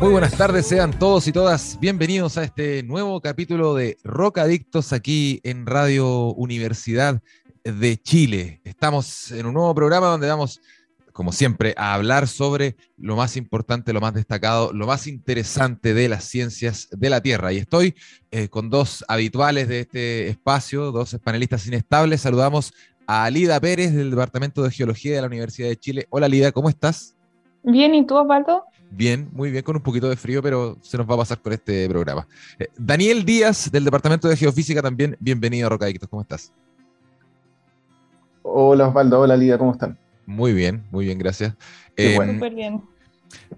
Muy buenas tardes, sean todos y todas bienvenidos a este nuevo capítulo de Rocadictos aquí en Radio Universidad de Chile. Estamos en un nuevo programa donde vamos como siempre, a hablar sobre lo más importante, lo más destacado, lo más interesante de las ciencias de la Tierra. Y estoy eh, con dos habituales de este espacio, dos panelistas inestables. Saludamos a Lida Pérez del Departamento de Geología de la Universidad de Chile. Hola Lida, ¿cómo estás? Bien, ¿y tú, Osvaldo? Bien, muy bien, con un poquito de frío, pero se nos va a pasar con este programa. Eh, Daniel Díaz del Departamento de Geofísica también, bienvenido a Rocadictos, ¿cómo estás? Hola Osvaldo, hola Lida, ¿cómo están? Muy bien, muy bien, gracias. Eh, Súper bien.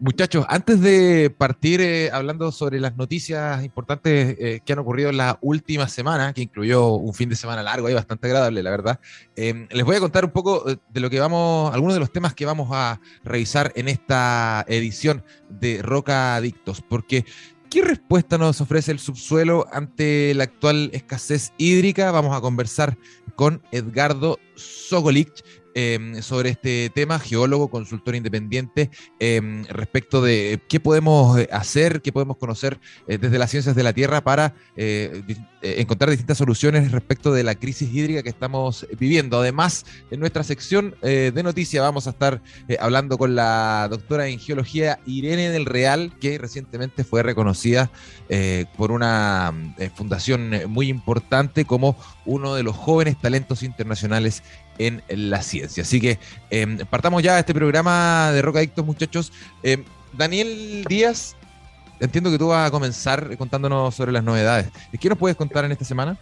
Muchachos, antes de partir eh, hablando sobre las noticias importantes eh, que han ocurrido en la última semana, que incluyó un fin de semana largo y bastante agradable, la verdad, les voy a contar un poco de lo que vamos, algunos de los temas que vamos a revisar en esta edición de Roca Adictos, porque ¿qué respuesta nos ofrece el subsuelo ante la actual escasez hídrica? Vamos a conversar con Edgardo Sogolich, Em, sobre este tema, geólogo, consultor independiente, em, respecto de qué podemos eh, hacer, qué podemos conocer eh, desde las ciencias de la Tierra para eh, encontrar distintas soluciones respecto de la crisis hídrica que estamos viviendo. Además, en nuestra sección de noticias vamos a estar hablando con la doctora en geología Irene del Real, que recientemente fue reconocida por una fundación muy importante como uno de los jóvenes talentos internacionales en la ciencia. Así que em, partamos ya este programa de Roca Adictos, muchachos. Em, Daniel Díaz, entiendo que tú vas a comenzar contándonos sobre las novedades. ¿Qué nos puedes contar en esta semana?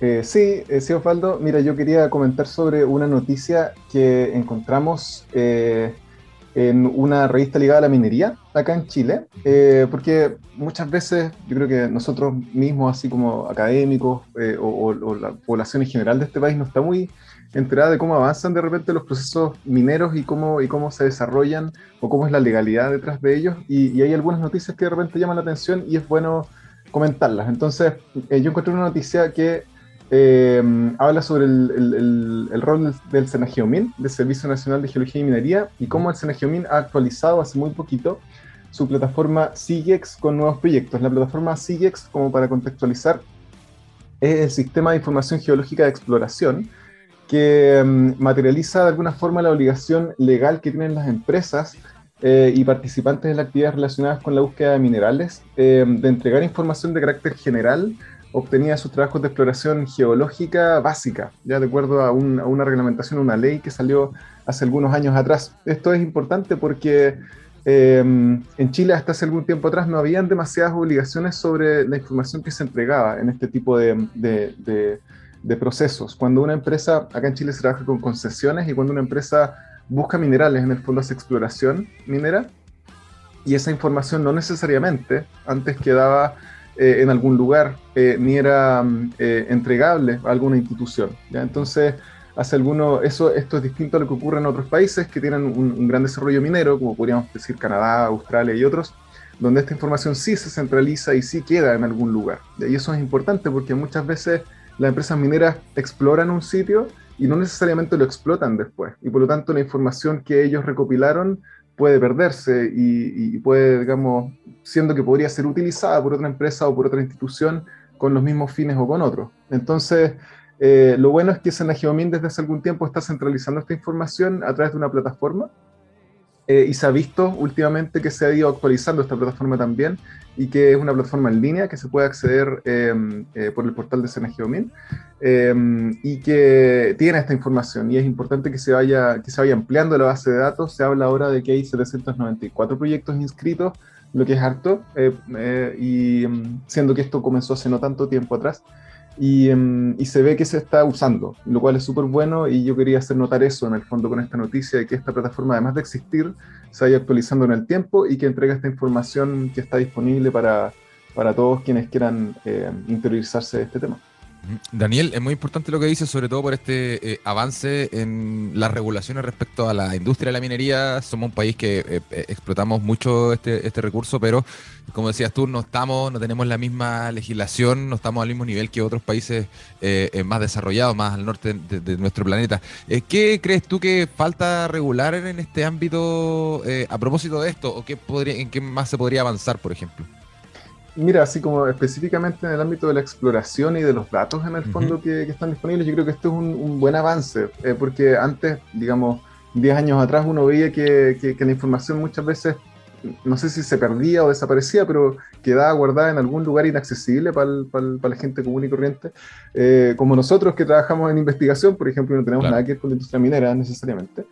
Eh, sí, eh, sí, Osvaldo. Mira, yo quería comentar sobre una noticia que encontramos eh, en una revista ligada a la minería acá en Chile, eh, porque muchas veces yo creo que nosotros mismos, así como académicos o, o, la población en general de este país, no está muy enterada de cómo avanzan de repente los procesos mineros y cómo, y cómo se desarrollan o cómo es la legalidad detrás de ellos. Y, hay algunas noticias que de repente llaman la atención y es bueno comentarlas. Entonces, eh, yo encontré una noticia que eh, habla sobre el, el, rol del, del del Servicio Nacional de Geología y Minería, y cómo el Senageomin ha actualizado hace muy poquito su plataforma SIGEX con nuevos proyectos. La plataforma SIGEX, como para contextualizar, es el Sistema de Información Geológica de Exploración, que mm, materializa de alguna forma la obligación legal que tienen las empresas eh, y participantes en las actividades relacionadas con la búsqueda de minerales eh, de entregar información de carácter general obtenida de sus trabajos de exploración geológica básica, ya de acuerdo a, una reglamentación, una ley que salió hace algunos años atrás. Esto es importante porque eh, en Chile hasta hace algún tiempo atrás no habían demasiadas obligaciones sobre la información que se entregaba en este tipo de de procesos. Cuando una empresa, acá en Chile se trabaja con concesiones y cuando una empresa busca minerales, en el fondo hace exploración minera, y esa información no necesariamente antes quedaba eh, en algún lugar eh, ni era mm, eh, entregable a alguna institución. ¿ya? Entonces, hace alguno, eso, esto es distinto a lo que ocurre en otros países que tienen un, gran desarrollo minero, como podríamos decir Canadá, Australia y otros, donde esta información sí se centraliza y sí queda en algún lugar. Y eso es importante porque muchas veces las empresas mineras exploran un sitio y no necesariamente lo explotan después. Y por lo tanto la información que ellos recopilaron puede perderse y, puede, digamos, siendo que podría ser utilizada por otra empresa o por otra institución con los mismos fines o con otros. Entonces, eh, lo bueno es que Senageomin desde hace algún tiempo está centralizando esta información a través de una plataforma eh, y se ha visto últimamente que se ha ido actualizando esta plataforma también y que es una plataforma en línea que se puede acceder em, eh, por el portal de Senageomin em, y que tiene esta información y es importante que se, vaya, que se vaya ampliando la base de datos. Se habla ahora de que hay 794 proyectos inscritos, lo que es harto, eh, y em, siendo que esto comenzó hace no tanto tiempo atrás. Em, y, se ve que se está usando, lo cual es súper bueno y yo quería hacer notar eso en el fondo con esta noticia de que esta plataforma, además de existir, se vaya actualizando en el tiempo y que entrega esta información que está disponible para, para todos quienes quieran eh, interiorizarse de este tema. Daniel, es muy importante lo que dices, sobre todo por este eh, avance en las regulaciones respecto a la industria de la minería. Somos un país que eh, eh, explotamos mucho este, este recurso, pero como decías tú, no estamos, no tenemos la misma legislación, no estamos al mismo nivel que otros países más desarrollados, más al norte de, nuestro planeta. ¿Qué crees tú que falta regular en este ámbito a propósito de esto? ¿O qué podría, en qué más se podría avanzar, por ejemplo? Mira, así como específicamente en el ámbito de la exploración y de los datos en el fondo que, están disponibles, yo creo que esto es un, buen avance, eh, porque antes, digamos, 10 años atrás uno veía que, la información muchas veces, no sé si se perdía o desaparecía, pero quedaba guardada en algún lugar inaccesible para la gente común y corriente, eh, como nosotros que trabajamos en investigación, por ejemplo, no tenemos nada que ver con la industria minera necesariamente.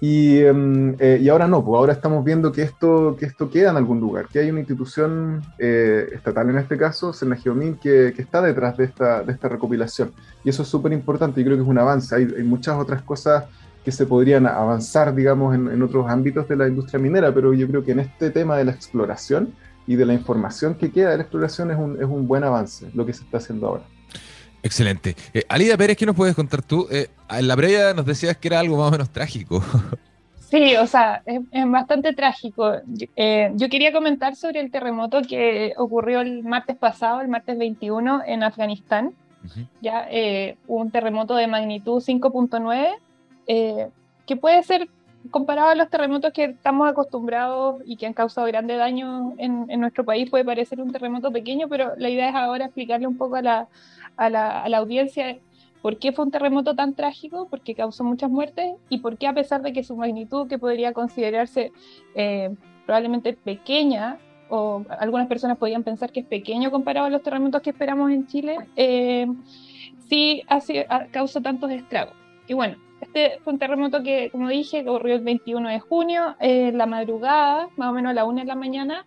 Y, em, eh, y, ahora no, pues ahora estamos viendo que esto, que esto queda en algún lugar, que hay una institución eh, estatal en este caso, Senageomin, que, que está detrás de esta, de esta recopilación. Y eso es súper importante y creo que es un avance. Hay, hay, muchas otras cosas que se podrían avanzar, digamos, en, en, otros ámbitos de la industria minera, pero yo creo que en este tema de la exploración y de la información que queda de la exploración es un, es un buen avance lo que se está haciendo ahora. Excelente. Eh, Alida Pérez, ¿qué nos puedes contar tú? Eh, en la previa nos decías que era algo más o menos trágico. Sí, o sea, es, bastante trágico. Eh, yo quería comentar sobre el terremoto que ocurrió el martes pasado, el martes 21, en Afganistán. Ya un terremoto de magnitud 5.9, que puede ser comparado a los terremotos que estamos acostumbrados y que han causado grande daño en, en, nuestro país, puede parecer un terremoto pequeño, pero la idea es ahora explicarle un poco a la, a la, audiencia por qué fue un terremoto tan trágico, por qué causó muchas muertes y por qué a pesar de que su magnitud, que podría considerarse eh, probablemente pequeña, o algunas personas podrían pensar que es pequeño comparado a los terremotos que esperamos en Chile, eh, sí hace, causó tantos estragos. Y bueno, este fue un terremoto que, como dije, ocurrió el 21 de junio, eh, la madrugada, más o menos a la 1 de la mañana,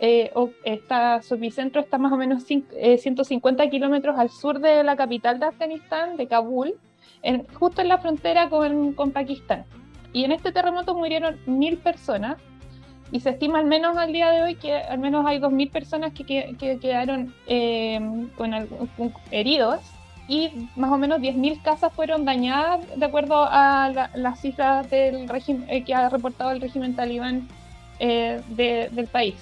eh, está, su epicentro está más o menos 150 eh, kilómetros al sur de la capital de Afganistán, de Kabul, en, justo en la frontera con, con, Pakistán. Y en este terremoto murieron mil personas y se estima al menos al día de hoy que al menos hay 2.000 personas que, que, quedaron eh, con, heridos y más o menos 10.000 casas fueron dañadas de acuerdo a las cifras del régimen que ha reportado el régimen talibán del país.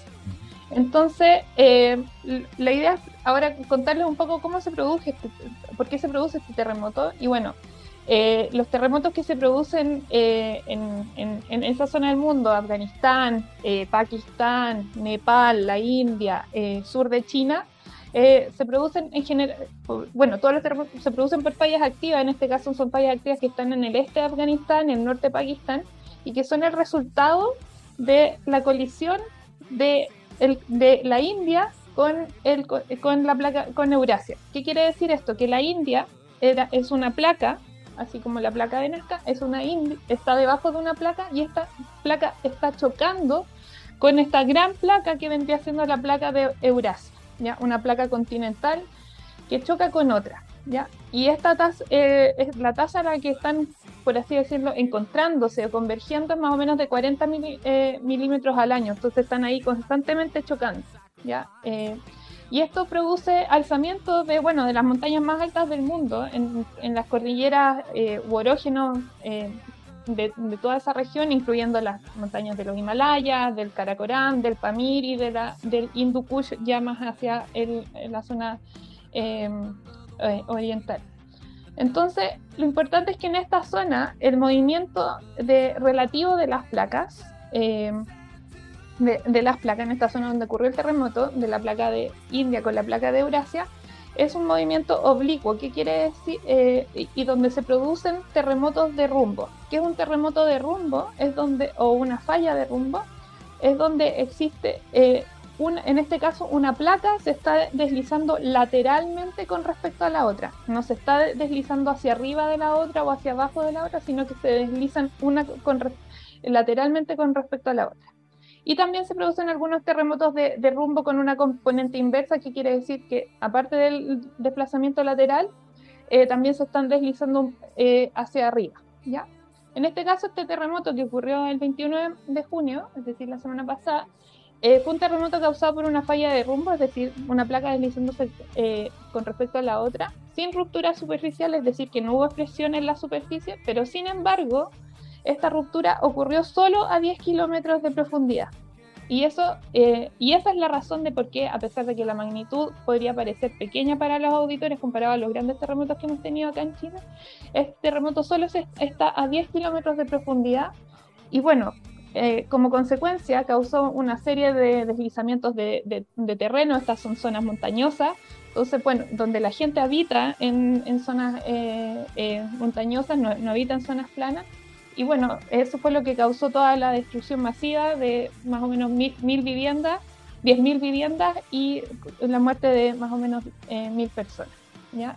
Entonces, eh, la idea es ahora contarles un poco cómo se produce, este, por qué se produce este terremoto. Y bueno, eh, los terremotos que se producen eh, en, esa zona del mundo, Afganistán, Pakistán, Nepal, la India, sur de China, se producen en general, bueno, todos los terremotos se producen por fallas activas, en este caso son fallas activas que están en el este de Afganistán, en el norte de Pakistán, y que son el resultado de la colisión de de la India con, el, con la placa con Eurasia. ¿Qué quiere decir esto? Que la India era, es una placa, así como la placa de Nazca, es una está debajo de una placa y esta placa está chocando con esta gran placa que vendría siendo la placa de Eurasia, ¿ya? una placa continental que choca con otra. Y esta tasa, eh, es la tasa a la que están por así decirlo, encontrándose o convergiendo en más o menos de 40 eh, milímetros al año. Entonces están ahí constantemente chocando. ¿ya? Eh, y esto produce alzamiento de, bueno, de las montañas más altas del mundo, en, las cordilleras eh, u orógenos de, toda esa región, incluyendo las montañas de los Himalayas, del Karakoram, del Pamir y de la, del Hindu Kush, ya más hacia la zona oriental. Entonces, lo importante es que en esta zona el movimiento de, relativo de las placas, eh, de, las placas en esta zona donde ocurrió el terremoto, de la placa de India con la placa de Eurasia, es un movimiento oblicuo, ¿qué quiere decir? Eh, y, donde se producen terremotos de rumbo. ¿Qué es un terremoto de rumbo? Es donde, o una falla de rumbo, es donde existe eh, en este caso, una placa se está deslizando lateralmente con respecto a la otra. No se está deslizando hacia arriba de la otra o hacia abajo de la otra, sino que se deslizan una lateralmente con respecto a la otra. Y también se producen algunos terremotos de, rumbo con una componente inversa, que quiere decir que aparte del desplazamiento lateral, eh, también se están deslizando eh, hacia arriba. ¿ya? En este caso, este terremoto que ocurrió el 21 de junio, es decir, la semana pasada, eh, fue un terremoto causado por una falla de rumbo, es decir, una placa deslizándose con respecto a la otra, sin ruptura superficial, es decir, que no hubo presión en la superficie, pero sin embargo, esta ruptura ocurrió solo a 10 kilómetros de profundidad. Y, eso, eh, y esa es la razón de por qué, a pesar de que la magnitud podría parecer pequeña para los auditores comparado a los grandes terremotos que hemos tenido acá en Chile, este terremoto solo está a 10 kilómetros de profundidad. Y bueno, eh, como consecuencia causó una serie de deslizamientos de, terreno, estas son zonas montañosas, entonces, bueno, donde la gente habita en, zonas eh, montañosas, no, habita en zonas planas, y bueno, eso fue lo que causó toda la destrucción masiva de más o menos mil, viviendas, 10.000 viviendas y la muerte de más o menos eh, mil personas.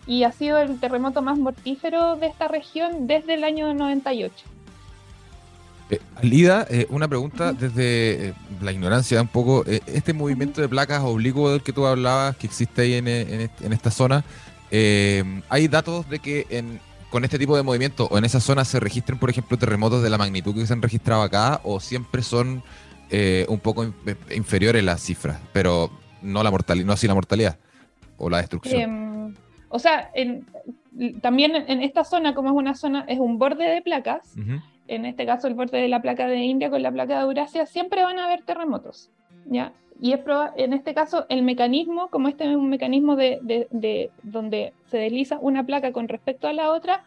Y ha sido el terremoto más mortífero de esta región desde el año 98. Eh, Alida, eh, una pregunta desde eh, la ignorancia un poco. este movimiento de placas oblicuo del que tú hablabas, que existe ahí en, en esta zona, ¿hay datos de que en, con este tipo de movimiento o en esa zona se registren, por ejemplo, terremotos de la magnitud que se han registrado acá o siempre son eh, un poco inferiores las cifras, pero no la mortalidad, no así la mortalidad o la destrucción. Em, o sea, también en esta zona, como es una zona, es un borde de placas, en este caso el borde de la placa de India con la placa de Eurasia, siempre van a haber terremotos, ¿ya? y es en este caso el mecanismo, como este es un mecanismo de, donde se desliza una placa con respecto a la otra,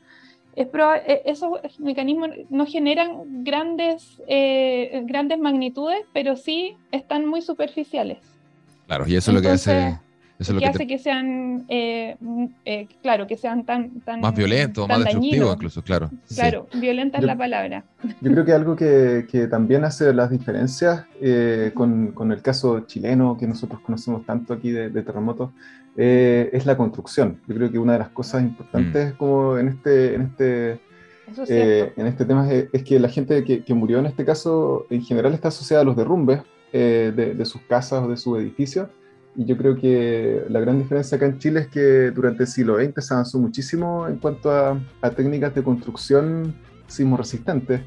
es e, esos mecanismos no generan grandes, eh, grandes magnitudes, pero sí están muy superficiales. Claro, y eso es lo que hace eso que, hace que sean, eh, eh, claro, que sean tan, tan más violentos, más destructivos incluso, claro. Claro, violenta es la palabra. Yo creo que algo que, que también hace las diferencias eh, con, con, el caso chileno que nosotros conocemos tanto aquí de, terremotos es la construcción. Yo creo que una de las cosas importantes mm. como en este, en este en este tema es, que la gente que, que, murió en este caso en general está asociada a los derrumbes de, de, sus casas o de sus edificios y yo creo que la gran diferencia acá en Chile es que durante el siglo XX se avanzó muchísimo en cuanto a, técnicas de construcción sismoresistentes,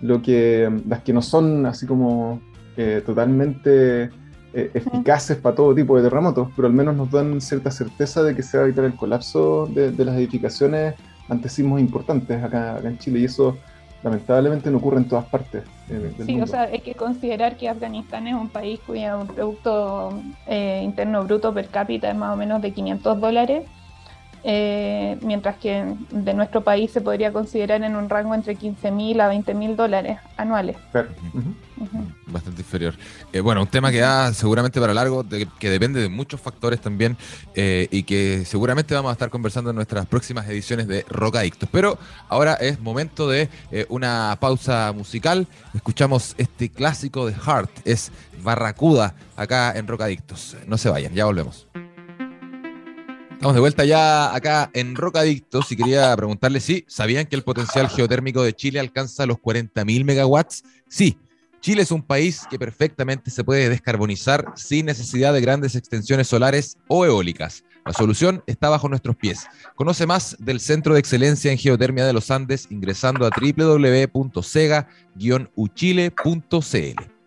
lo que, las que no son así como eh, totalmente eh, eficaces para todo tipo de terremotos, pero al menos nos dan cierta certeza de que se va a evitar el colapso de, las edificaciones ante sismos importantes acá, acá en Chile. Y eso lamentablemente no ocurre en todas partes. Eh, sí, o sea, hay que considerar que Afganistán es un país cuyo Producto eh, Interno Bruto per cápita es más o menos de 500 dólares, eh, mientras que de nuestro país se podría considerar en un rango entre 15 mil a 20 mil dólares anuales. Bastante inferior. Eh, bueno, un tema que da seguramente para largo, que depende de muchos factores también eh, y que seguramente vamos a estar conversando en nuestras próximas ediciones de Rock Adictos. Pero ahora es momento de una pausa musical. Escuchamos este clásico de Heart, es Barracuda, acá en Rock Adictos. No se vayan, ya volvemos. Estamos de vuelta ya acá en Rocadictos y quería preguntarle si sabían que el potencial geotérmico de Chile alcanza los 40.000 megawatts. Sí, Chile es un país que perfectamente se puede descarbonizar sin necesidad de grandes extensiones solares o eólicas. La solución está bajo nuestros pies. Conoce más del Centro de Excelencia en Geotermia de los Andes ingresando a www.sega-uchile.cl.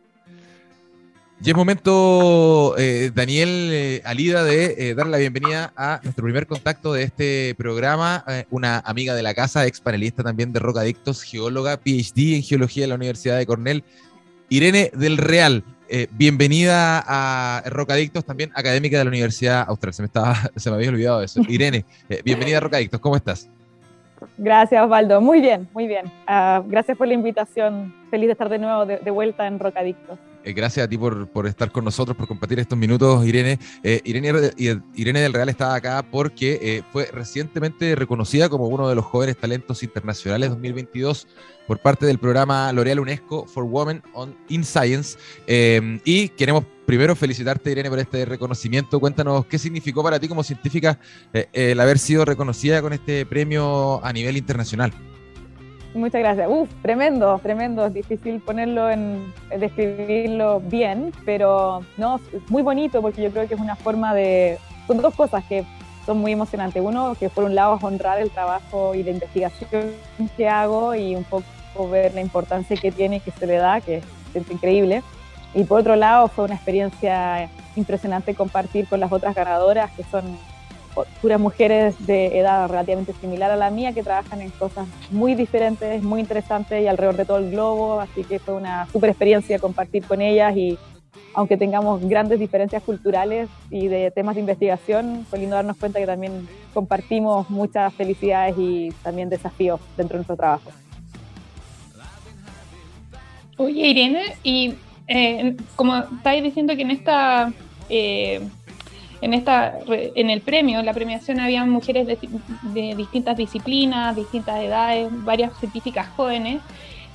Y es momento, eh, Daniel eh, Alida, de eh, dar la bienvenida a nuestro primer contacto de este programa, una amiga de la casa, ex panelista también de Rocadictos, geóloga, PhD en geología de la Universidad de Cornell, Irene del Real. bienvenida a Rocadictos, también académica de la Universidad Austral. Se me, estaba, se me había olvidado eso. Irene, bienvenida a Rocadictos, ¿cómo estás? Gracias, Osvaldo. Muy bien, muy bien. Ah, gracias por la invitación. Feliz de estar de nuevo de, vuelta en Rocadictos. Eh, gracias a ti por, por, estar con nosotros, por compartir estos minutos, Irene. Eh, Irene, Irene del Real está acá porque eh, fue recientemente reconocida como uno de los jóvenes talentos internacionales 2022 por parte del programa L'Oreal UNESCO for Women on, in Science. y queremos primero felicitarte, Irene, por este reconocimiento. Cuéntanos qué significó para ti como científica el haber sido reconocida con este premio a nivel internacional. Muchas gracias. Uf, tremendo, tremendo. Es difícil ponerlo en, describirlo bien, pero no, es muy bonito porque yo creo que es una forma de. Son dos cosas que son muy emocionantes. Uno, que por un lado es honrar el trabajo y la investigación que hago y un poco ver la importancia que tiene y que se le da, que es increíble. Y por otro lado, fue una experiencia impresionante compartir con las otras ganadoras, que son puras mujeres de edad relativamente similar a la mía, que trabajan en cosas muy diferentes, muy interesantes y alrededor de todo el globo. Así que fue una super experiencia compartir con ellas y aunque tengamos grandes diferencias culturales y de temas de investigación, fue lindo darnos cuenta que también compartimos muchas felicidades y también desafíos dentro de nuestro trabajo. Oye, Irene, y eh, como estáis diciendo que en esta, eh, en esta, en el premio, en la premiación había mujeres de, distintas disciplinas, distintas edades, varias científicas jóvenes.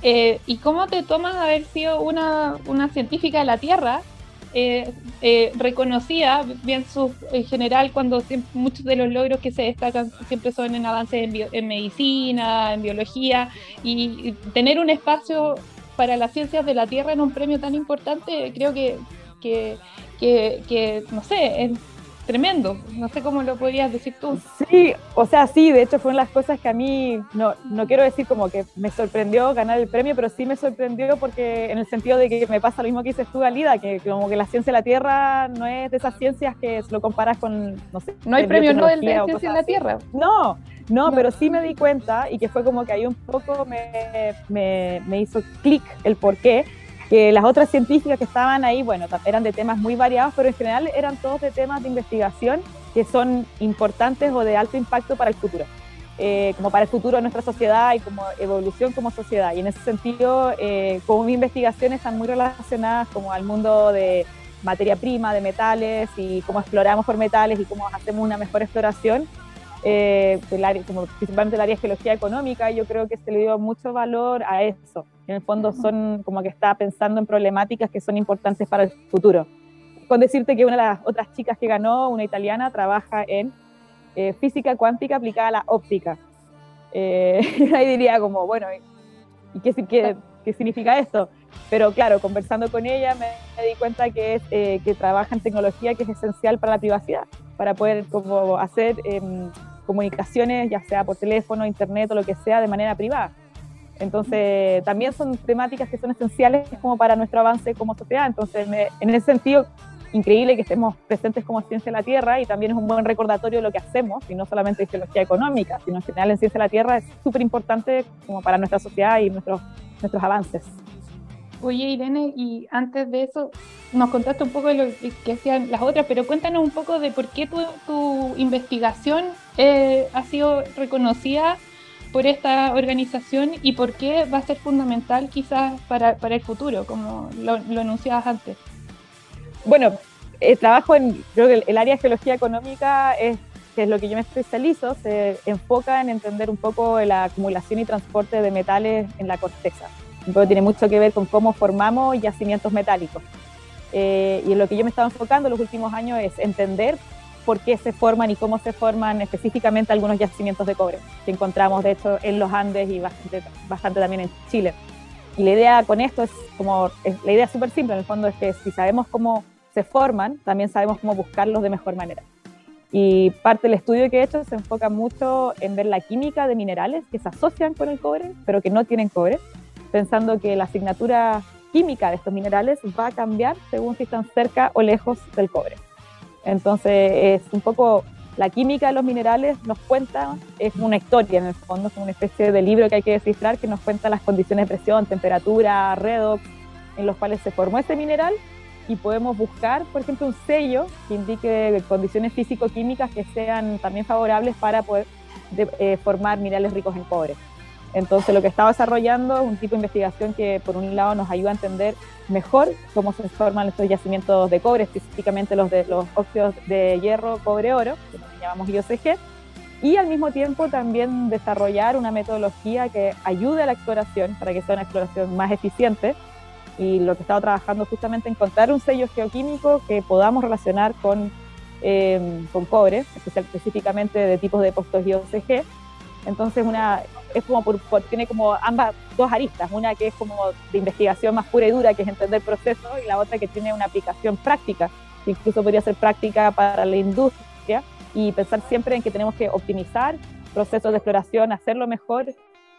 Eh, ¿Y cómo te tomas haber sido una, una científica de la Tierra reconocida, bien su, en general, cuando muchos de los logros que se destacan siempre son en avances en, en medicina, en biología, y, tener un espacio para las ciencias de la Tierra en un premio tan importante, creo que, que, que, no sé, es tremendo. No sé cómo lo podrías decir tú. Sí, o sea, sí, de hecho fueron las cosas que a mí, no, no quiero decir como que me sorprendió ganar el premio, pero sí me sorprendió porque en el sentido de que me pasa lo mismo que dices tú, Galida, que como que la ciencia de la Tierra no es de esas ciencias que lo comparas con, no sé. No hay premio Nobel de ciencia de la Tierra. No, no, pero sí me di cuenta y que fue como que ahí un poco me, me, me hizo clic el por qué que las otras científicas que estaban ahí, bueno, eran de temas muy variados, pero en general eran todos de temas de investigación que son importantes o de alto impacto para el futuro, eh, como para el futuro de nuestra sociedad y como evolución como sociedad. Y en ese sentido, eh, como mi investigaciones están muy relacionadas como al mundo de materia prima, de metales y cómo exploramos por metales y cómo hacemos una mejor exploración, eh, área, como principalmente el área de geología económica, yo creo que se le dio mucho valor a eso. En el fondo son como que está pensando en problemáticas que son importantes para el futuro. Con decirte que una de las otras chicas que ganó, una italiana, trabaja en eh, física cuántica aplicada a la óptica. Eh, ahí diría como, bueno, ¿y qué, qué, qué, significa esto? Pero claro, conversando con ella me, di cuenta que, es, eh, que trabaja en tecnología que es esencial para la privacidad, para poder como hacer em, comunicaciones, ya sea por teléfono, internet o lo que sea, de manera privada. Entonces, también son temáticas que son esenciales como para nuestro avance como sociedad. Entonces, en ese sentido, increíble que estemos presentes como ciencia de la Tierra y también es un buen recordatorio de lo que hacemos, y no solamente en geología económica, sino en general en ciencia de la Tierra es súper importante como para nuestra sociedad y nuestros, nuestros avances. Oye, Irene, y antes de eso, nos contaste un poco de lo que hacían las otras, pero cuéntanos un poco de por qué tu, tu investigación eh, ha sido reconocida por esta organización y por qué va a ser fundamental quizás para, para el futuro, como lo, lo anunciabas antes. Bueno, el trabajo en, creo que el, área de geología económica es, que es lo que yo me especializo, se enfoca en entender un poco la acumulación y transporte de metales en la corteza. Entonces tiene mucho que ver con cómo formamos yacimientos metálicos. Eh, y en lo que yo me estaba enfocando en los últimos años es entender por qué se forman y cómo se forman específicamente algunos yacimientos de cobre que encontramos de hecho en los Andes y bastante, bastante también en Chile. Y la idea con esto es como, la idea es súper simple en el fondo es que si sabemos cómo se forman, también sabemos cómo buscarlos de mejor manera. Y parte del estudio que he hecho se enfoca mucho en ver la química de minerales que se asocian con el cobre, pero que no tienen cobre, pensando que la asignatura química de estos minerales va a cambiar según si están cerca o lejos del cobre. Entonces, es un poco la química de los minerales nos cuenta, es una historia en el fondo, es una especie de libro que hay que descifrar que nos cuenta las condiciones de presión, temperatura, redox, en los cuales se formó ese mineral y podemos buscar, por ejemplo, un sello que indique condiciones físico-químicas que sean también favorables para poder eh, formar minerales ricos en cobre. Entonces lo que estaba desarrollando es un tipo de investigación que por un lado nos ayuda a entender mejor cómo se forman estos yacimientos de cobre, específicamente los de los óxidos de hierro, cobre, oro, que llamamos IOCG, y al mismo tiempo también desarrollar una metodología que ayude a la exploración para que sea una exploración más eficiente. Y lo que he estado trabajando justamente encontrar un sello geoquímico que podamos relacionar con, eh, con cobre, específicamente de tipos de depósitos IOCG. Entonces, una, es como por, tiene como ambas dos aristas, una que es como de investigación más pura y dura, que es entender procesos, y la otra que tiene una aplicación práctica, incluso podría ser práctica para la industria, y pensar siempre en que tenemos que optimizar procesos de exploración, hacerlo mejor,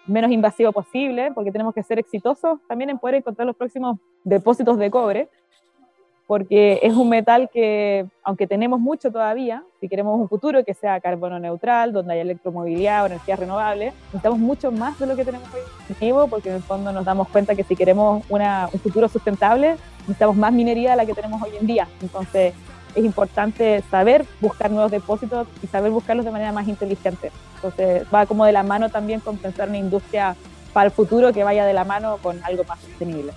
menos invasivo posible, porque tenemos que ser exitosos también en poder encontrar los próximos depósitos de cobre, porque es un metal que, aunque tenemos mucho todavía, si queremos un futuro que sea carbono neutral, donde haya electromovilidad o energías renovables, necesitamos mucho más de lo que tenemos hoy porque en el fondo nos damos cuenta que si queremos una, un futuro sustentable, necesitamos más minería de la que tenemos hoy en día. Entonces, es importante saber buscar nuevos depósitos y saber buscarlos de manera más inteligente. Entonces, va como de la mano también con pensar una industria para el futuro que vaya de la mano con algo más sostenible.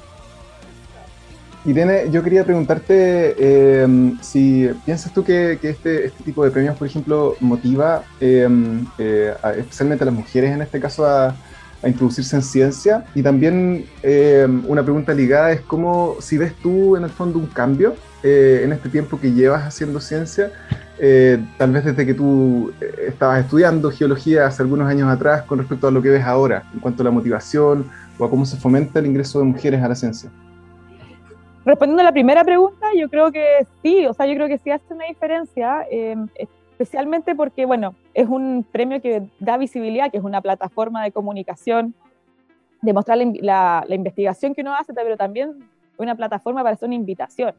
Irene, yo quería preguntarte em, si piensas tú que, este, este, tipo de premios, por ejemplo, motiva em, eh, especialmente a las mujeres en este caso a, introducirse en ciencia. Y también em, una pregunta ligada es cómo, si ves tú en el fondo un cambio eh, en este tiempo que llevas haciendo ciencia, eh, tal vez desde que tú estabas estudiando geología hace algunos años atrás con respecto a lo que ves ahora, en cuanto a la motivación o a cómo se fomenta el ingreso de mujeres a la ciencia. Respondiendo a la primera pregunta, yo creo que sí, o sea, yo creo que sí hace una diferencia, eh, especialmente porque, bueno, es un premio que da visibilidad, que es una plataforma de comunicación, demostrar la, la, investigación que uno hace, pero también una plataforma para hacer una invitación.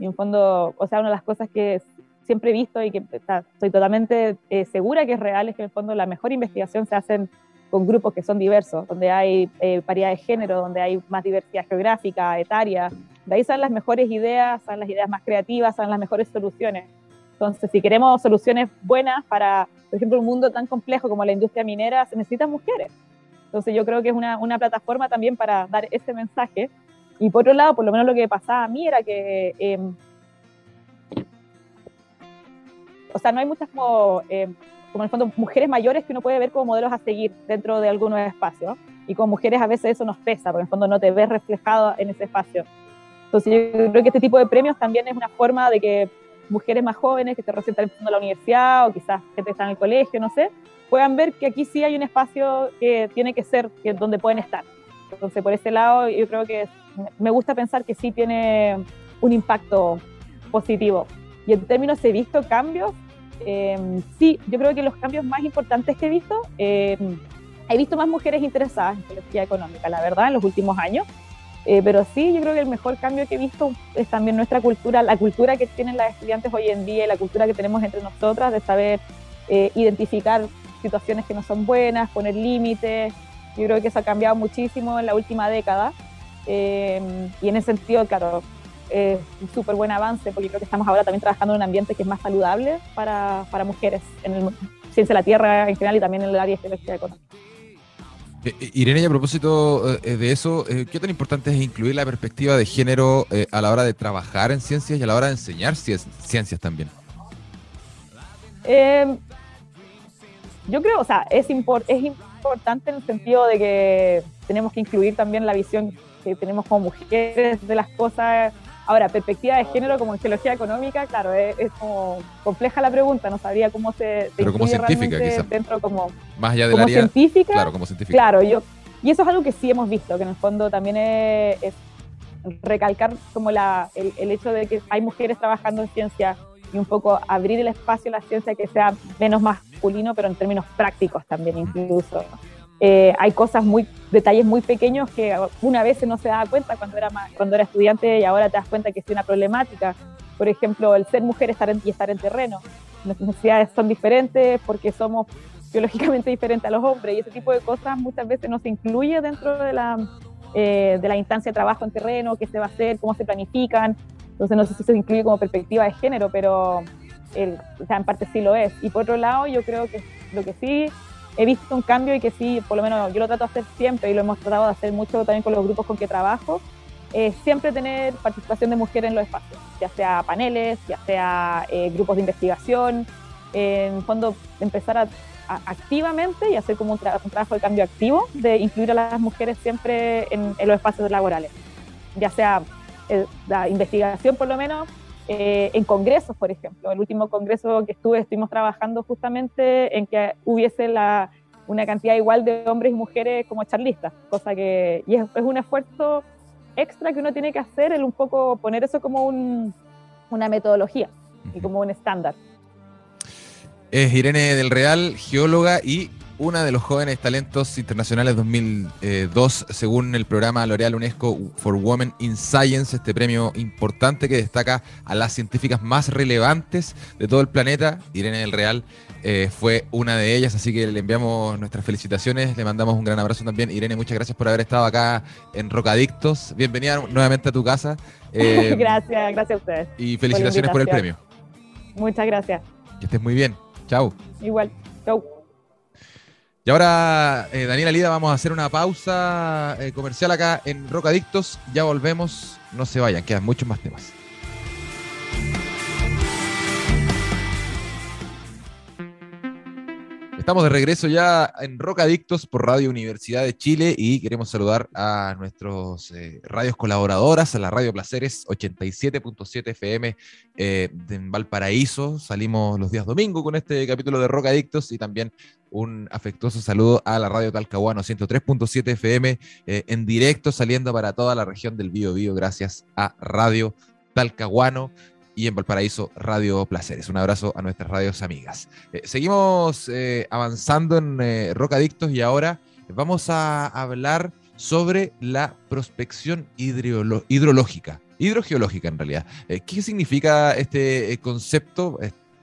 Y en fondo, o sea, una de las cosas que siempre he visto y que estoy totalmente eh, segura que es real es que en el fondo la mejor investigación se hace con grupos que son diversos, donde hay eh, paridad de género, donde hay más diversidad geográfica, etaria, de ahí salen las mejores ideas, salen las ideas más creativas, salen las mejores soluciones. Entonces, si queremos soluciones buenas para, por ejemplo, un mundo tan complejo como la industria minera, se necesitan mujeres. Entonces, yo creo que es una, una plataforma también para dar ese mensaje. Y por otro lado, por lo menos lo que pasaba a mí era que, em, o sea, no hay muchas como, em, como en el fondo, mujeres mayores que uno puede ver como modelos a seguir dentro de algunos espacios. Y como mujeres a veces eso nos pesa, porque en el fondo no te ves reflejado en ese espacio. Entonces yo creo que este tipo de premios también es una forma de que mujeres más jóvenes que se recién están empezando la universidad o quizás gente que está en el colegio, no sé, puedan ver que aquí sí hay un espacio que tiene que ser que, donde pueden estar. Entonces por ese lado yo creo que me gusta pensar que sí tiene un impacto positivo. Y en términos he visto cambios, eh, sí, yo creo que los cambios más importantes que he visto, eh, he visto más mujeres interesadas en teología económica, la verdad, en los últimos años. Eh, pero sí, yo creo que el mejor cambio que he visto es también nuestra cultura, la cultura que tienen las estudiantes hoy en día y la cultura que tenemos entre nosotras de saber eh, identificar situaciones que no son buenas, poner límites. Yo creo que eso ha cambiado muchísimo en la última década. Eh, y en ese sentido, claro, es un súper buen avance porque creo que estamos ahora también trabajando en un ambiente que es más saludable para, para mujeres en el ciencia de la tierra en general y también en el área de geología económica. Eh, eh, Irene, a propósito eh, de eso, ¿qué tan importante es incluir la perspectiva de género a la hora de trabajar en ciencias y a la hora de enseñar ciencias también? Em, yo creo, o sea, es, es importante en el sentido de que tenemos que incluir también la visión que tenemos como mujeres de las cosas Ahora, perspectiva de género como en geología económica, claro, es, como compleja la pregunta, no sabría cómo se, Pero como científica, quizás. Dentro como, Más allá como científica. Claro, como científica. Claro, yo, y eso es algo que sí hemos visto, que en el fondo también es, recalcar como la, el, el, hecho de que hay mujeres trabajando en ciencia y un poco abrir el espacio a la ciencia que sea menos masculino, pero en términos prácticos también incluso. Eh, hay cosas muy, detalles muy pequeños que una vez no se daba cuenta cuando era, cuando era estudiante y ahora te das cuenta que es una problemática. Por ejemplo, el ser mujer estar y estar en terreno. Nuestras necesidades son diferentes porque somos biológicamente diferentes a los hombres y ese tipo de cosas muchas veces no se incluye dentro de la, eh, de la instancia de trabajo en terreno, qué se va a hacer, cómo se planifican. Entonces no sé si se incluye como perspectiva de género, pero el, o sea, en parte sí lo es. Y por otro lado, yo creo que lo que sí he visto un cambio y que sí, por lo menos yo lo trato de hacer siempre y lo hemos tratado de hacer mucho también con los grupos con que trabajo, es siempre tener participación de mujeres en los espacios, ya sea paneles, ya sea eh, grupos de investigación, en fondo empezar a, activamente y hacer como un, trabajo de cambio activo de incluir a las mujeres siempre en, los espacios laborales, ya sea eh, la investigación por lo menos, eh, en congresos, por ejemplo. El último congreso que estuve, estuvimos trabajando justamente en que hubiese la una cantidad igual de hombres y mujeres como charlistas, cosa que y es, un esfuerzo extra que uno tiene que hacer, el un poco poner eso como una metodología y como un estándar. Es Irene del Real, geóloga y una de los jóvenes talentos internacionales 2002, según el programa L'Oreal UNESCO for Women in Science, este premio importante que destaca a las científicas más relevantes de todo el planeta. Irene del Real eh, fue una de ellas, así que le enviamos nuestras felicitaciones, le mandamos un gran abrazo también. Irene, muchas gracias por haber estado acá en Rocadictos. Bienvenida nuevamente a tu casa. Eh, gracias, gracias a ustedes. Y felicitaciones por el premio. Muchas gracias. Que estés muy bien. Chao. Igual. Chau. Y ahora, eh, Daniela Lida, vamos a hacer una pausa eh, comercial acá en Rocadictos. Ya volvemos. No se vayan, quedan muchos más temas. Estamos de regreso ya en Rocadictos por Radio Universidad de Chile y queremos saludar a nuestros eh, radios colaboradoras, a la Radio Placeres 87.7 FM eh, en Valparaíso. Salimos los días domingo con este capítulo de Rocadictos y también un afectuoso saludo a la Radio Talcahuano 103.7 FM eh, en directo saliendo para toda la región del Bío Bío gracias a Radio Talcahuano y en Valparaíso Radio Placeres. Un abrazo a nuestras radios amigas. Eh, seguimos eh, avanzando en eh, Rocadictos y ahora vamos a hablar sobre la prospección hidrológica, hidrogeológica en realidad. ¿Qué significa este concepto?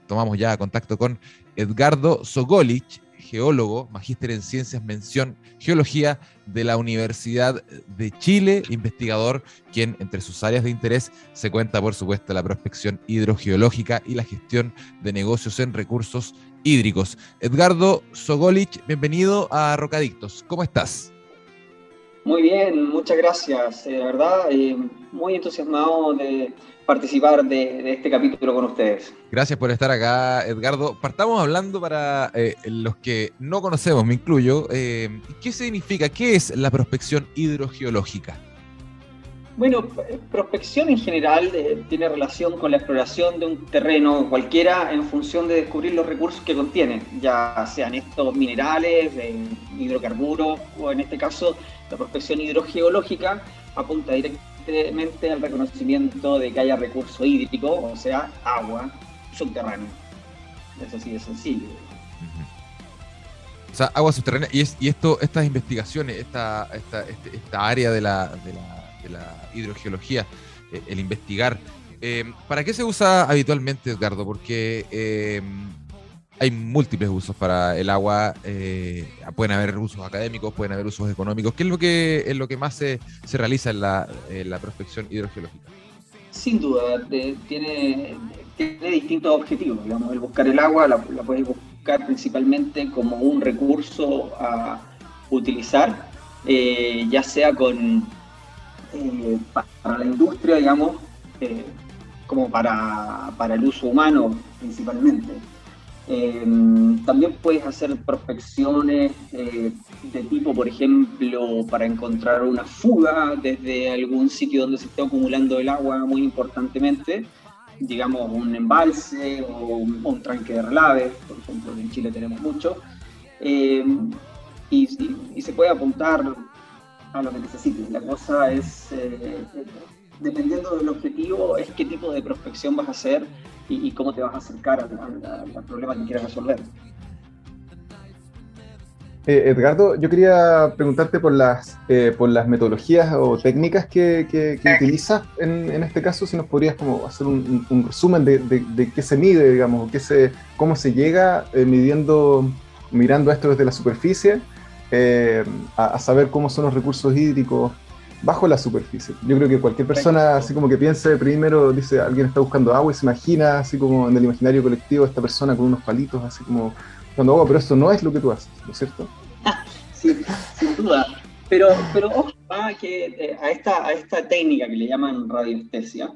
tomamos ya contacto con Edgardo Sogolich, geólogo, magíster en ciencias, mención geología de la Universidad de Chile, investigador, quien entre sus áreas de interés se cuenta, por supuesto, la prospección hidrogeológica y la gestión de negocios en recursos hídricos. Edgardo Sogolich, bienvenido a Rocadictos. ¿Cómo estás? Muy bien, muchas gracias. De verdad, eh, muy entusiasmado de participar de, este capítulo con ustedes. Gracias por estar acá, Edgardo. Partamos hablando para eh, los que no conocemos, me incluyo, eh, ¿qué significa, qué es la prospección hidrogeológica? Bueno, prospección en general eh, tiene relación con la exploración de un terreno cualquiera en función de descubrir los recursos que contiene, ya sean estos minerales, hidrocarburos o en este caso la prospección hidrogeológica apunta directamente al reconocimiento de que haya recurso hídrico, o sea, agua subterránea. Eso sí es sencillo. O sea, agua subterránea. Y esto, estas investigaciones, esta, esta, este, esta área de la, de la, de la hidrogeología, eh, el investigar, eh, ¿para qué se usa habitualmente, Edgardo? Porque eh, hay múltiples usos para el agua. Eh, pueden haber usos académicos, pueden haber usos económicos. ¿Qué es lo que, es lo que más se, se realiza en la, prospección hidrogeológica? Sin duda, tiene, tiene distintos objetivos. Digamos, el buscar el agua la, puedes buscar principalmente como un recurso a utilizar, eh, ya sea con eh, para la industria, digamos, como para, para el uso humano principalmente. Em, también puedes hacer prospecciones eh, de tipo, por ejemplo, para encontrar una fuga desde algún sitio donde se esté acumulando el agua muy importantemente, digamos un embalse o un, tranque de relave, por ejemplo, en Chile tenemos mucho, em, y, se puede apuntar a lo que necesites. La cosa es, eh, dependiendo del objetivo, es qué tipo de prospección vas a hacer y, cómo te vas a acercar al, problema que quieras resolver. Eh, Edgardo, yo quería preguntarte por las, eh, por las metodologías o técnicas que, utilizas en, este caso, si nos podrías como hacer un, resumen de, de, qué se mide, digamos, qué se, cómo se llega eh, midiendo, mirando esto desde la superficie, a, a, saber cómo son los recursos hídricos bajo la superficie. Yo creo que cualquier persona, así como que piense primero, dice, alguien está buscando agua y se imagina, así como en el imaginario colectivo, esta persona con unos palitos, así como buscando agua, pero eso no es lo que tú haces, ¿no es cierto? sí, sin duda. Pero, pero ojo, ah, que eh, a, esta, a esta técnica que le llaman radioestesia,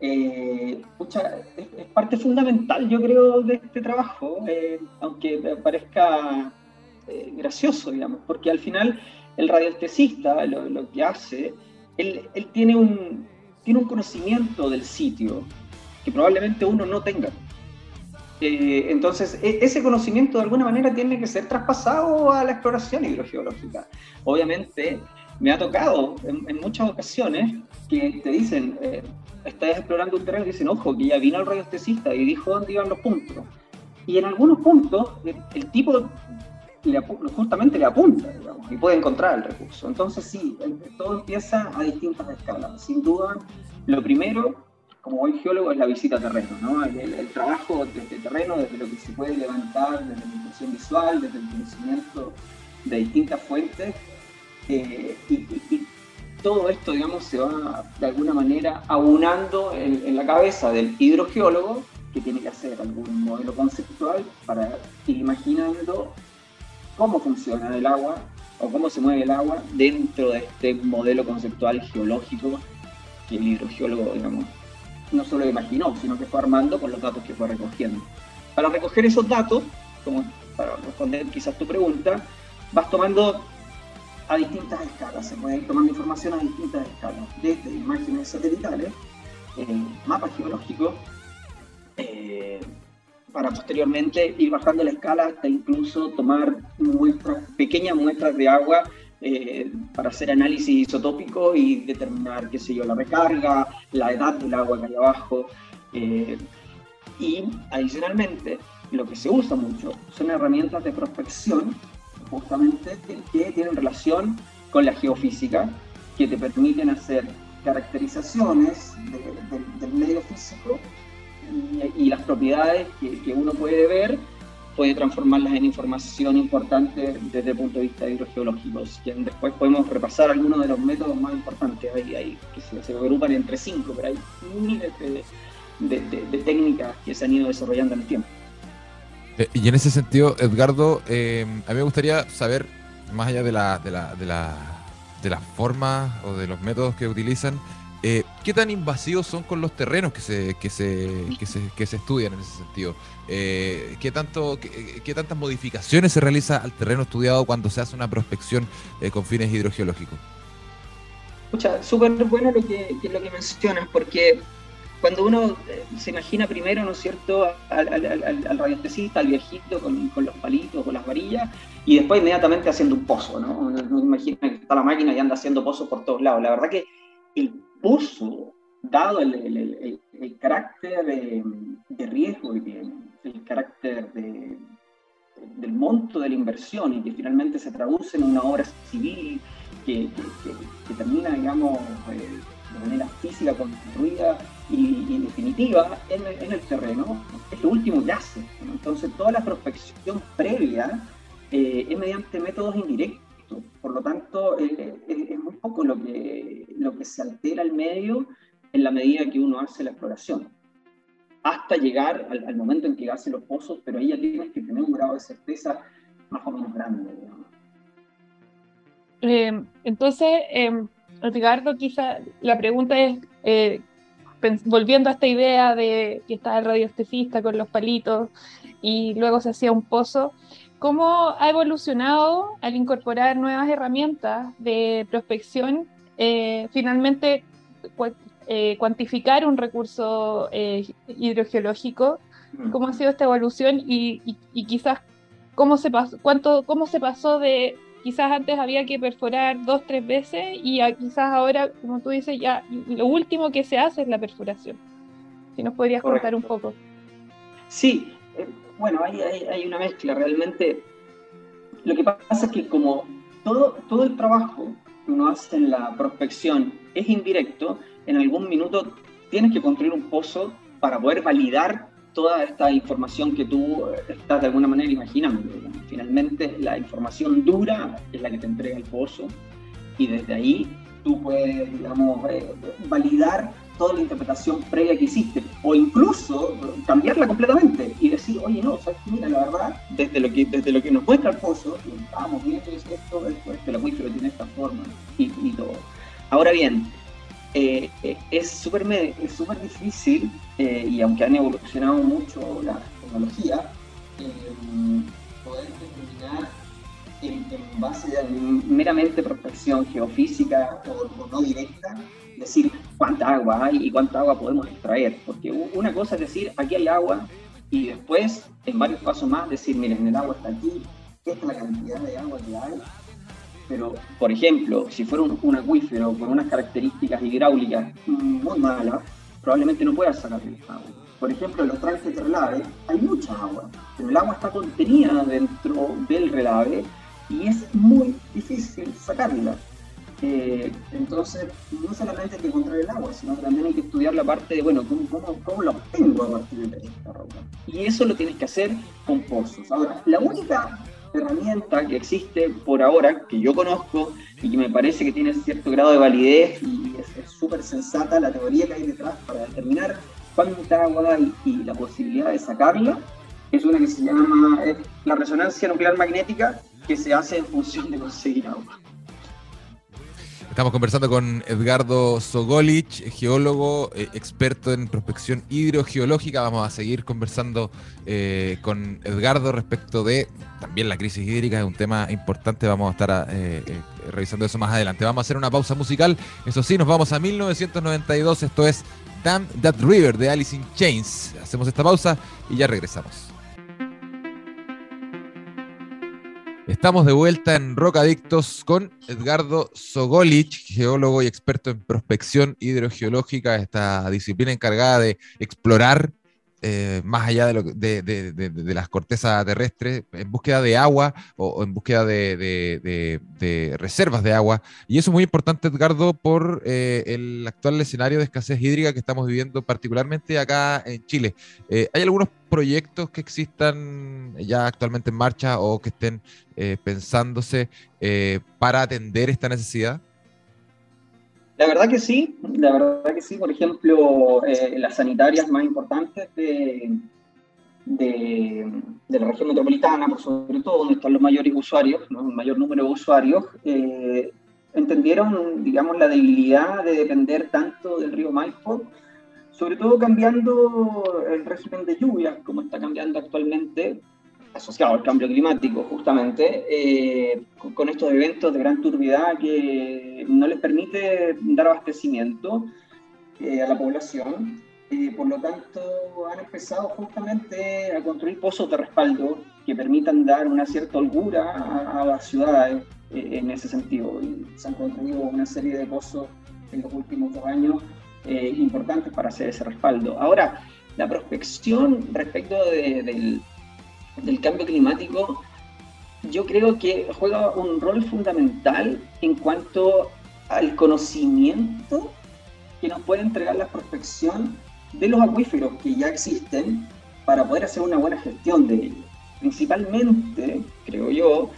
eh, es, parte fundamental, yo creo, de este trabajo, eh, aunque parezca gracioso, digamos, porque al final el radioestesista lo, que hace, él, tiene, un, tiene un conocimiento del sitio que probablemente uno no tenga. Eh, entonces, e, ese conocimiento de alguna manera tiene que ser traspasado a la exploración hidrogeológica. Obviamente, me ha tocado en, muchas ocasiones que te dicen, eh, estás explorando un terreno y dicen, ojo, que ya vino el radiostesista y dijo dónde iban los puntos. Y en algunos puntos, el, tipo justamente le apunta, digamos, y puede encontrar el recurso. Entonces, sí, todo empieza a distintas escalas. Sin duda, lo primero como buen geólogo es la visita a terreno, ¿no? el, trabajo desde terreno, desde lo que se puede levantar, desde la impresión visual, desde el conocimiento de distintas fuentes. Eh, y, todo esto, digamos, se va de alguna manera aunando en, la cabeza del hidrogeólogo que tiene que hacer algún modelo conceptual para ir imaginando cómo funciona el agua o cómo se mueve el agua dentro de este modelo conceptual geológico que el hidrogeólogo, digamos, no solo imaginó, sino que fue armando con los datos que fue recogiendo. Para recoger esos datos, como para responder quizás tu pregunta, vas tomando a distintas escalas, se puede ir tomando información a distintas escalas, desde imágenes satelitales, eh, mapas geológicos, eh, para posteriormente ir bajando la escala hasta incluso tomar muestras, pequeñas muestras de agua eh, para hacer análisis isotópico y determinar, qué sé yo, la recarga, la edad del agua que hay abajo. Eh, y adicionalmente, lo que se usa mucho son herramientas de prospección, justamente que tienen relación con la geofísica, que te permiten hacer caracterizaciones del medio físico y, las propiedades que, que uno puede ver puede transformarlas en información importante desde el punto de vista hidrogeológico. Después podemos repasar algunos de los métodos más importantes. Hay, hay que se, agrupan entre cinco, pero hay miles de, técnicas que se han ido desarrollando en el tiempo. Eh, y en ese sentido, Edgardo, eh, a mí me gustaría saber, más allá de la, de la, de la, de las formas o de los métodos que utilizan, eh, ¿Qué tan invasivos son con los terrenos que se, que se, que se, estudian en ese sentido? Eh, ¿qué, tanto, qué, tantas modificaciones se realiza al terreno estudiado cuando se hace una prospección eh, con fines hidrogeológicos? Escucha, súper bueno lo que, lo que porque cuando uno se imagina primero, ¿no es cierto?, al, al, al, viejito con, con, los palitos, con las varillas, y después inmediatamente haciendo un pozo, ¿no? Uno imagina que está la máquina y anda haciendo pozos por todos lados. La verdad que puso, dado el, carácter de, riesgo y el carácter del monto de la inversión y que finalmente se traduce en una obra civil que, termina, digamos, eh, de manera física construida y, definitiva en, el terreno, es lo último que hace. Entonces, toda la prospección previa eh, es mediante métodos indirectos por lo tanto, es muy poco lo que, lo que se altera el medio en la medida que uno hace la exploración. Hasta llegar al, momento en que hace los pozos, pero ahí ya tienes que tener un grado de certeza más o menos grande. Eh, entonces, eh, Ricardo, quizá la pregunta es, eh, volviendo a esta idea de que estaba el radiestesista con los palitos y luego se hacía un pozo, ¿Cómo ha evolucionado al incorporar nuevas herramientas de prospección? Eh, finalmente, eh, cuantificar un recurso eh, hidrogeológico. ¿Cómo ha sido esta evolución y, quizás cómo se, pasó, cuánto, cómo se pasó de quizás antes había que perforar dos, tres veces y quizás ahora, como tú dices, ya lo último que se hace es la perforación. Si nos podrías contar un poco. Sí, bueno, hay, hay, una mezcla. Realmente lo que pasa es que como todo, todo el trabajo que uno hace en la prospección es indirecto, en algún minuto tienes que construir un pozo para poder validar toda esta información que tú eh, estás de alguna manera imaginando. Finalmente, la información dura es la que te entrega el pozo y desde ahí tú puedes, digamos, eh, validar toda la interpretación previa que hiciste, o incluso cambiarla completamente y decir, oye, no, ¿sabes? mira, la verdad, desde lo que, desde lo que nos muestra el pozo, estábamos viendo esto, esto, el acuífero tiene esta forma y, todo. Ahora bien, eh, eh, es súper es super difícil, eh, y aunque han evolucionado mucho las tecnologías, poder determinar en, base a meramente prospección geofísica o, no directa, decir cuánta agua hay y cuánta agua podemos extraer. Porque una cosa es decir, aquí hay agua y después, en varios pasos más, decir, miren, el agua está aquí, esta es la cantidad de agua que hay. Pero, por ejemplo, si fuera un, acuífero con unas características hidráulicas muy malas, probablemente no pueda sacar agua. Por ejemplo, en los tranques de relave hay mucha agua, pero el agua está contenida dentro del relave y es muy difícil sacarla. Eh, entonces, no solamente hay que encontrar el agua, sino también hay que estudiar la parte de, bueno, ¿cómo, cómo, cómo lo obtengo a partir de esta roca? Y eso lo tienes que hacer con pozos. Ahora, la única herramienta que existe por ahora, que yo conozco y que me parece que tiene cierto grado de validez y es súper sensata la teoría que hay detrás para determinar cuánta agua hay y la posibilidad de sacarla, es una que se llama la resonancia nuclear magnética que se hace en función de conseguir agua. Estamos conversando con Edgardo Sogolich, geólogo, eh, experto en prospección hidrogeológica. Vamos a seguir conversando eh, con Edgardo respecto de también la crisis hídrica, es un tema importante. Vamos a estar eh, revisando eso más adelante. Vamos a hacer una pausa musical. Eso sí, nos vamos a 1992. Esto es Damn That River de Alice in Chains. Hacemos esta pausa y ya regresamos. Estamos de vuelta en Rocadictos con Edgardo Sogolich, geólogo y experto en prospección hidrogeológica, esta disciplina encargada de explorar eh, más allá de, lo, de, de, de, las cortezas terrestres, en búsqueda de agua o, en búsqueda de, reservas de agua. Y eso es muy importante, Edgardo, por eh, el actual escenario de escasez hídrica que estamos viviendo, particularmente acá en Chile. Eh, ¿Hay algunos proyectos que existan ya actualmente en marcha o que estén pensándose para atender esta necesidad? La verdad que sí, la verdad que sí. Por ejemplo, eh, las sanitarias más importantes de, de, la región metropolitana, por sobre todo donde están los mayores usuarios, ¿no? el mayor número de usuarios, eh, entendieron, digamos, la debilidad de depender tanto del río Maipo, sobre todo cambiando el régimen de lluvias, como está cambiando actualmente, asociado al cambio climático, justamente, eh, con estos eventos de gran turbidez que no les permite dar abastecimiento eh, a la población. Eh, por lo tanto, han empezado justamente a construir pozos de respaldo que permitan dar una cierta holgura a, las ciudades en ese sentido. Y se han construido una serie de pozos en los últimos dos años importantes para hacer ese respaldo. Ahora, la prospección respecto del del cambio climático, yo creo que juega un rol fundamental en cuanto al conocimiento que nos puede entregar la prospección de los acuíferos que ya existen para poder hacer una buena gestión de ellos. Principalmente, creo yo,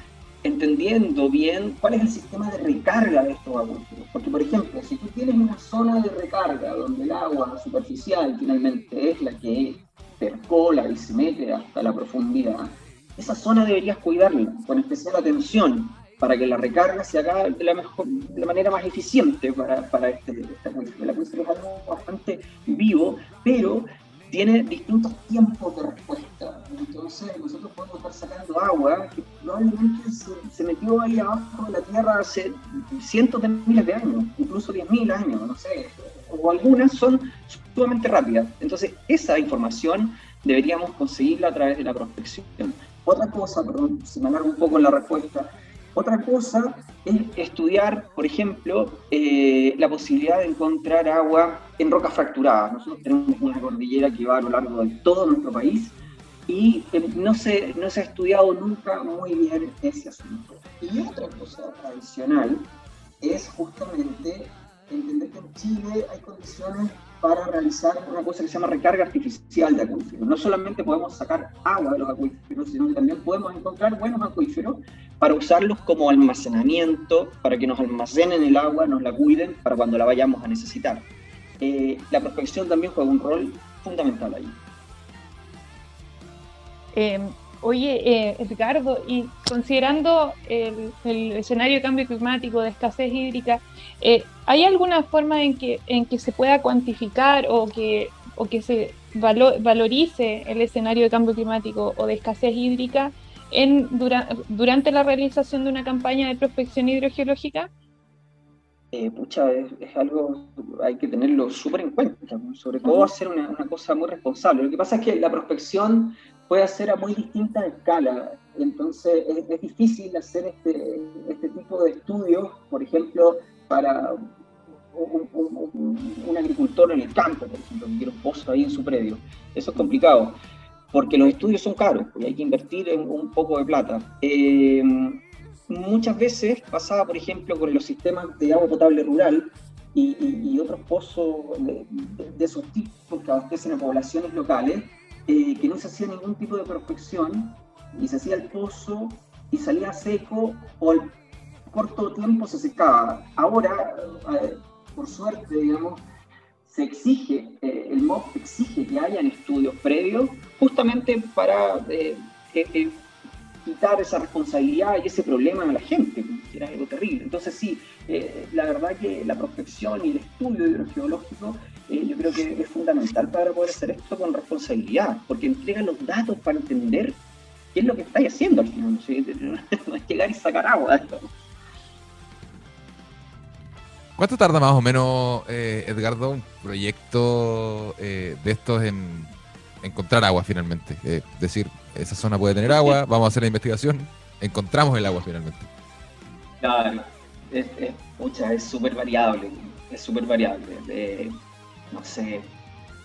entendiendo bien cuál es el sistema de recarga de estos acuíferos. Porque, por ejemplo, si tú tienes una zona de recarga donde el agua superficial finalmente es la que percola y se mete hasta la profundidad, esa zona deberías cuidarla con especial atención para que la recarga se haga de la, mejor, de la manera más eficiente para, para este, esta La es algo bastante vivo, pero tiene distintos tiempos de respuesta. Entonces, nosotros podemos estar sacando agua que probablemente se, metió ahí abajo de la Tierra hace cientos de miles de años, incluso diez mil años, no sé, o algunas son sumamente rápidas. Entonces, esa información deberíamos conseguirla a través de la prospección. Otra cosa, perdón, si me alargo un poco la respuesta, otra cosa es estudiar, por ejemplo, eh, la posibilidad de encontrar agua en rocas fracturadas. Nosotros tenemos una cordillera que va a lo largo de todo nuestro país y eh, no, se, no se ha estudiado nunca muy bien ese asunto. Y otra cosa adicional es justamente entender que en Chile hay condiciones para realizar una cosa que se llama recarga artificial de acuíferos. No solamente podemos sacar agua de los acuíferos, sino que también podemos encontrar buenos acuíferos para usarlos como almacenamiento, para que nos almacenen el agua, nos la cuiden para cuando la vayamos a necesitar. Eh, la prospección también juega un rol fundamental ahí. Eh, Oye, eh, Edgardo, y considerando el, escenario de cambio climático, de escasez hídrica, eh, ¿hay alguna forma en que, en que se pueda cuantificar o que, o que se valorice el escenario de cambio climático o de escasez hídrica en, durante la realización de una campaña de prospección hidrogeológica? eh, pucha, es, algo, hay que tenerlo súper en cuenta, sobre todo hacer una, una, cosa muy responsable. Lo que pasa es que la prospección puede hacer a muy distinta escala, entonces es, difícil hacer este, este tipo de estudios, por ejemplo, para un, agricultor en el campo, por ejemplo, que quiere un pozo ahí en su predio. Eso es complicado, porque los estudios son caros y hay que invertir en un poco de plata. Eh, muchas veces pasaba, por ejemplo, con los sistemas de agua potable rural y, otros pozos de, esos tipos que abastecen a poblaciones locales, eh, que no se hacía ningún tipo de prospección y se hacía el pozo y salía seco o al corto tiempo se secaba. Ahora, eh, por suerte, digamos, se exige, eh, el MOP exige que hayan estudios previos justamente para quitar esa responsabilidad y ese problema a la gente, que era algo terrible. Entonces sí, eh, la verdad que la prospección y el estudio hidrogeológico eh, yo creo que es fundamental para poder hacer esto con responsabilidad, porque entrega los datos para entender qué es lo que estáis haciendo al final. No es llegar y sacar agua. ¿Cuánto tarda más o menos, eh, Edgardo, un proyecto de estos en encontrar agua finalmente? Es decir, esa zona puede tener agua, vamos a hacer la investigación, encontramos el agua finalmente. Claro, es, es súper variable, es súper variable. No sé,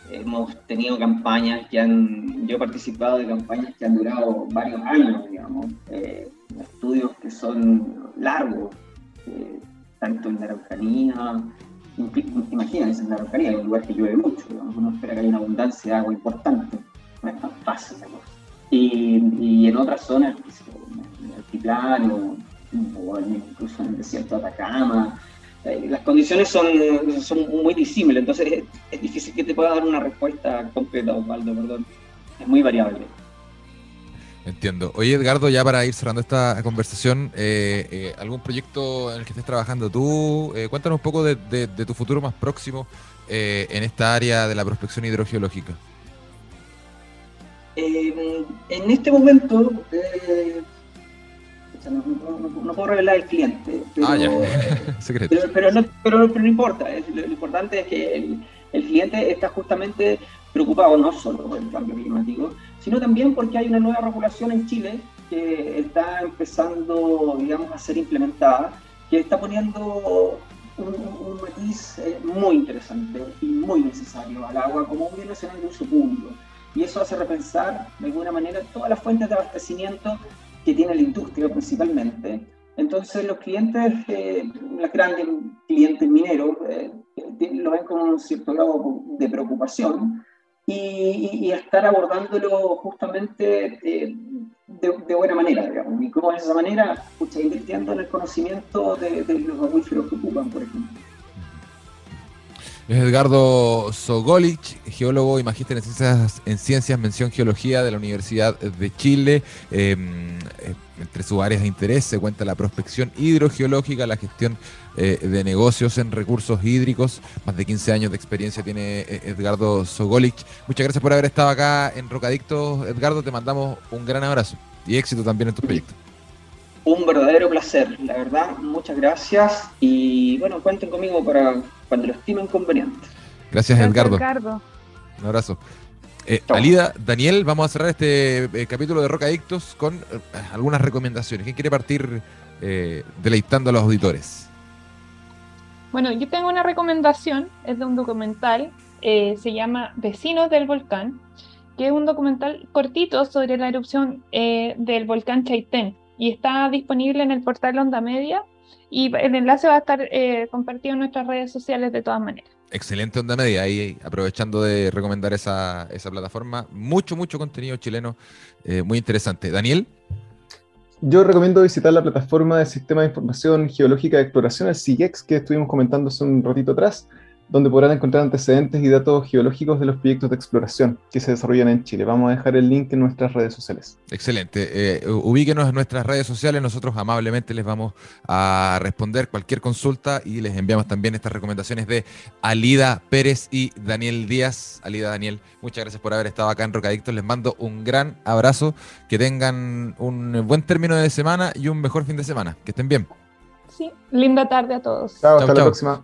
hemos tenido campañas que han, yo he participado de campañas que han durado varios años, digamos, eh, estudios que son largos, eh, tanto en la Araucanía, imagínense en la Araucanía, es un lugar que llueve mucho, uno espera que haya una abundancia de agua importante, no es tan fácil. Y, en otras zonas, en el altiplano, o incluso en el desierto de Atacama, las condiciones son, son muy disímiles, entonces es, difícil que te pueda dar una respuesta completa, Osvaldo, perdón. Es muy variable. Entiendo. Oye, Edgardo, ya para ir cerrando esta conversación, eh, eh, ¿algún proyecto en el que estés trabajando tú? cuéntanos un poco de, de, tu futuro más próximo en esta área de la prospección hidrogeológica. Eh, en este momento, eh, no, puedo revelar el cliente, pero, ah, pero, no, pero, no, importa. Lo, importante es que el, cliente está justamente preocupado no solo por el cambio climático, sino también porque hay una nueva regulación en Chile que está empezando, digamos, a ser implementada, que está poniendo un, matiz eh, muy interesante y muy necesario al agua como un bien nacional de uso público. Y eso hace repensar de alguna manera todas las fuentes de abastecimiento que tiene la industria principalmente. Entonces los clientes, eh, los grandes clientes mineros, eh, lo ven con un cierto grado de preocupación y, estar abordándolo justamente eh, de, buena manera, digamos. ¿Y cómo es esa manera? Escucha, invirtiendo en el conocimiento de, de los acuíferos que ocupan, por ejemplo. Es Edgardo Sogolich, geólogo y magíster en ciencias, en ciencias, mención geología de la Universidad de Chile. Em, eh, entre sus áreas de interés se cuenta la prospección hidrogeológica, la gestión eh, de negocios en recursos hídricos. Más de 15 años de experiencia tiene eh, Edgardo Sogolich. Muchas gracias por haber estado acá en Rocadictos. Edgardo, te mandamos un gran abrazo y éxito también en tu proyecto. Un verdadero placer, la verdad, muchas gracias y bueno, cuenten conmigo para cuando lo estimen conveniente. Gracias, Edgardo. Un abrazo. Eh, Alida, Daniel, vamos a cerrar este eh, capítulo de Roca Adictos con eh, algunas recomendaciones. ¿Quién quiere partir deleitando a los auditores? Bueno, yo tengo una recomendación, es de un documental, se llama Vecinos del Volcán, que es un documental cortito sobre la erupción del volcán Chaitén y está disponible en el portal Onda Media y el enlace va a estar eh, compartido en nuestras redes sociales de todas maneras. Excelente Onda Media, ahí aprovechando de recomendar esa, esa plataforma, mucho, mucho contenido chileno, eh, muy interesante. Daniel. Yo recomiendo visitar la plataforma de Sistema de Información Geológica de Exploración, el SIGEX, que estuvimos comentando hace un ratito atrás donde podrán encontrar antecedentes y datos geológicos de los proyectos de exploración que se desarrollan en Chile. Vamos a dejar el link en nuestras redes sociales. Excelente. Eh, ubíquenos en nuestras redes sociales. Nosotros amablemente les vamos a responder cualquier consulta y les enviamos también estas recomendaciones de Alida Pérez y Daniel Díaz. Alida, Daniel, muchas gracias por haber estado acá en Rocadictos. Les mando un gran abrazo. Que tengan un buen término de semana y un mejor fin de semana. Que estén bien. Sí, linda tarde a todos. Chao, hasta la próxima.